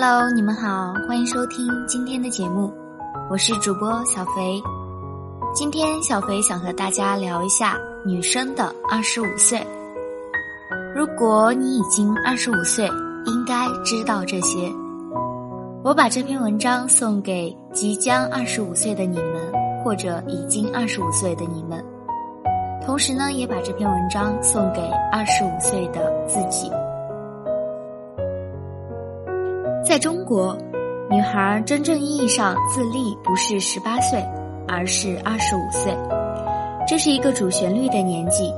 Hello，你们好，欢迎收听今天的节目，我是主播小肥。今天小肥想和大家聊一下女生的二十五岁。如果你已经二十五岁，应该知道这些。我把这篇文章送给即将二十五岁的你们，或者已经二十五岁的你们。同时呢，也把这篇文章送给二十五岁的自己。在中国，女孩真正意义上自立不是十八岁，而是二十五岁。这是一个主旋律的年纪，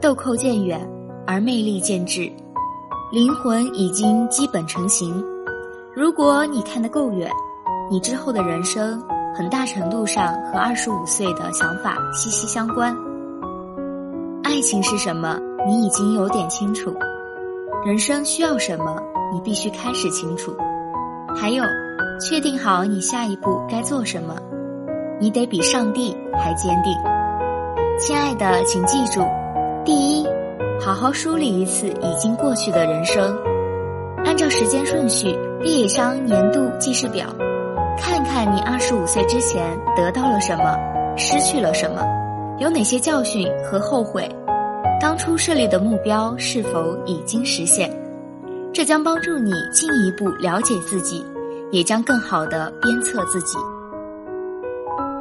豆蔻渐远，而魅力渐至，灵魂已经基本成型。如果你看得够远，你之后的人生很大程度上和二十五岁的想法息息相关。爱情是什么？你已经有点清楚。人生需要什么？你必须开始清楚，还有，确定好你下一步该做什么，你得比上帝还坚定。亲爱的，请记住：第一，好好梳理一次已经过去的人生，按照时间顺序列一张年度记事表，看看你二十五岁之前得到了什么，失去了什么，有哪些教训和后悔，当初设立的目标是否已经实现。这将帮助你进一步了解自己，也将更好的鞭策自己。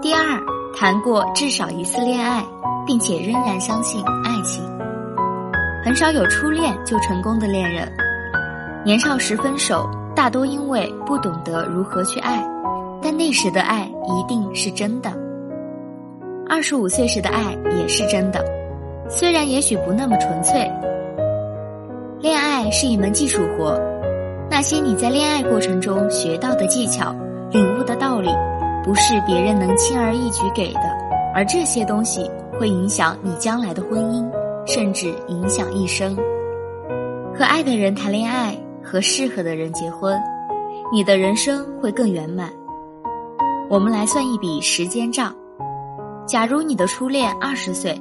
第二，谈过至少一次恋爱，并且仍然相信爱情。很少有初恋就成功的恋人，年少时分手，大多因为不懂得如何去爱，但那时的爱一定是真的。二十五岁时的爱也是真的，虽然也许不那么纯粹。恋爱是一门技术活，那些你在恋爱过程中学到的技巧、领悟的道理，不是别人能轻而易举给的，而这些东西会影响你将来的婚姻，甚至影响一生。和爱的人谈恋爱，和适合的人结婚，你的人生会更圆满。我们来算一笔时间账：假如你的初恋二十岁，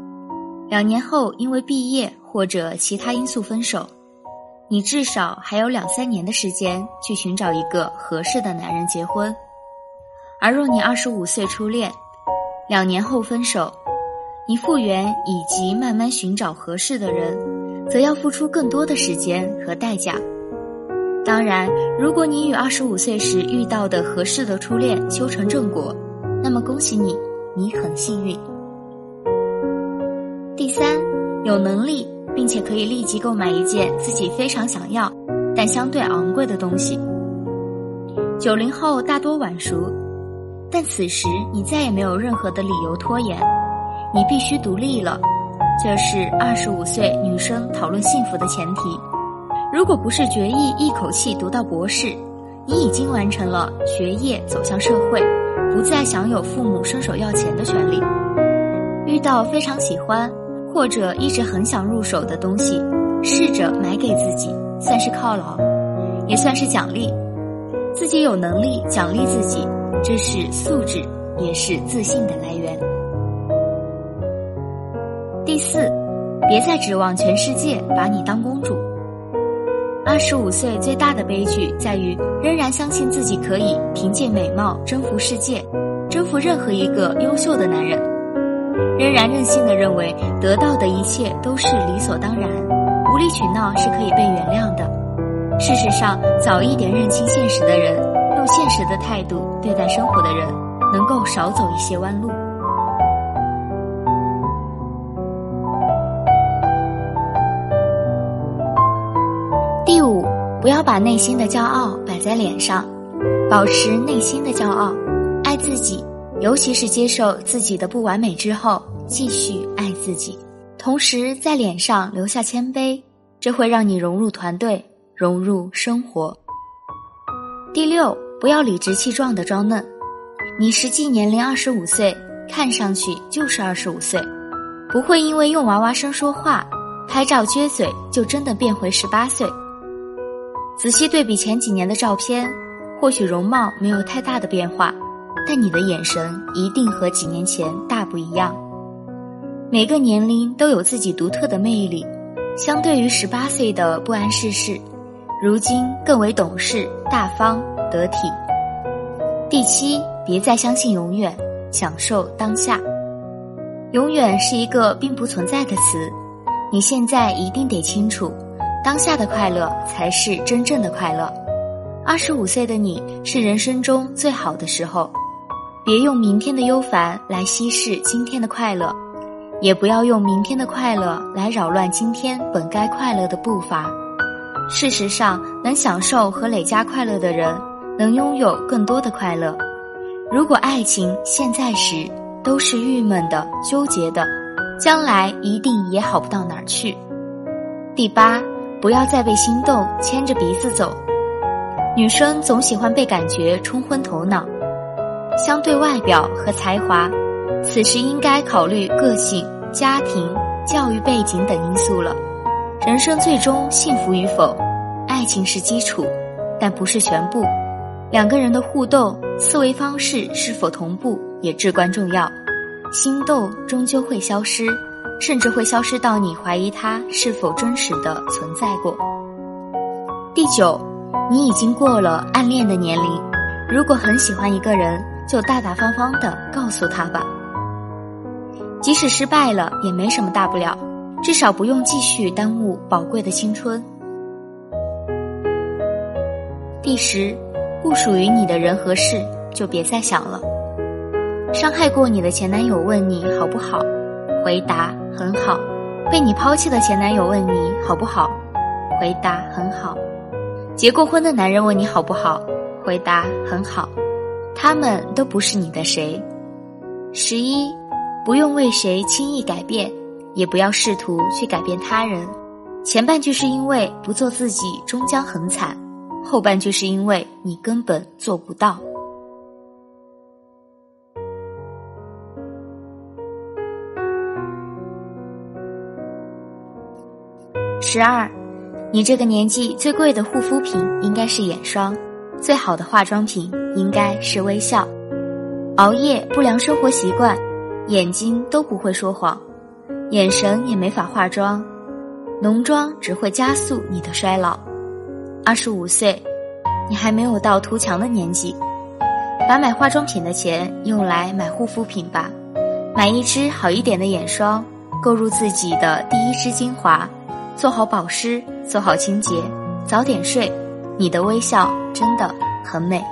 两年后因为毕业或者其他因素分手。你至少还有两三年的时间去寻找一个合适的男人结婚，而若你二十五岁初恋，两年后分手，你复原以及慢慢寻找合适的人，则要付出更多的时间和代价。当然，如果你与二十五岁时遇到的合适的初恋修成正果，那么恭喜你，你很幸运。第三，有能力。并且可以立即购买一件自己非常想要，但相对昂贵的东西。九零后大多晚熟，但此时你再也没有任何的理由拖延，你必须独立了。这是二十五岁女生讨论幸福的前提。如果不是决意一口气读到博士，你已经完成了学业走向社会，不再享有父母伸手要钱的权利。遇到非常喜欢。或者一直很想入手的东西，试着买给自己，算是犒劳，也算是奖励。自己有能力奖励自己，这是素质，也是自信的来源。第四，别再指望全世界把你当公主。二十五岁最大的悲剧在于，仍然相信自己可以凭借美貌征服世界，征服任何一个优秀的男人。仍然任性的认为得到的一切都是理所当然，无理取闹是可以被原谅的。事实上，早一点认清现实的人，用现实的态度对待生活的人，能够少走一些弯路。第五，不要把内心的骄傲摆在脸上，保持内心的骄傲，爱自己。尤其是接受自己的不完美之后，继续爱自己，同时在脸上留下谦卑，这会让你融入团队，融入生活。第六，不要理直气壮的装嫩，你实际年龄二十五岁，看上去就是二十五岁，不会因为用娃娃声说话、拍照撅嘴就真的变回十八岁。仔细对比前几年的照片，或许容貌没有太大的变化。但你的眼神一定和几年前大不一样。每个年龄都有自己独特的魅力。相对于十八岁的不谙世事，如今更为懂事、大方、得体。第七，别再相信永远，享受当下。永远是一个并不存在的词，你现在一定得清楚，当下的快乐才是真正的快乐。二十五岁的你是人生中最好的时候，别用明天的忧烦来稀释今天的快乐，也不要用明天的快乐来扰乱今天本该快乐的步伐。事实上，能享受和累加快乐的人，能拥有更多的快乐。如果爱情现在时都是郁闷的、纠结的，将来一定也好不到哪儿去。第八，不要再被心动牵着鼻子走。女生总喜欢被感觉冲昏头脑，相对外表和才华，此时应该考虑个性、家庭、教育背景等因素了。人生最终幸福与否，爱情是基础，但不是全部。两个人的互动、思维方式是否同步也至关重要。心动终究会消失，甚至会消失到你怀疑它是否真实的存在过。第九，你已经过了暗恋的年龄，如果很喜欢一个人，就大大方方的告诉他吧。即使失败了，也没什么大不了。至少不用继续耽误宝贵的青春。第十，不属于你的人和事就别再想了。伤害过你的前男友问你好不好，回答很好；被你抛弃的前男友问你好不好，回答很好；结过婚的男人问你好不好，回答很好。他们都不是你的谁。十一，不用为谁轻易改变。也不要试图去改变他人，前半句是因为不做自己终将很惨，后半句是因为你根本做不到。十二，你这个年纪最贵的护肤品应该是眼霜，最好的化妆品应该是微笑。熬夜、不良生活习惯，眼睛都不会说谎。眼神也没法化妆，浓妆只会加速你的衰老。二十五岁，你还没有到图强的年纪，把买化妆品的钱用来买护肤品吧，买一支好一点的眼霜，购入自己的第一支精华，做好保湿，做好清洁，早点睡，你的微笑真的很美。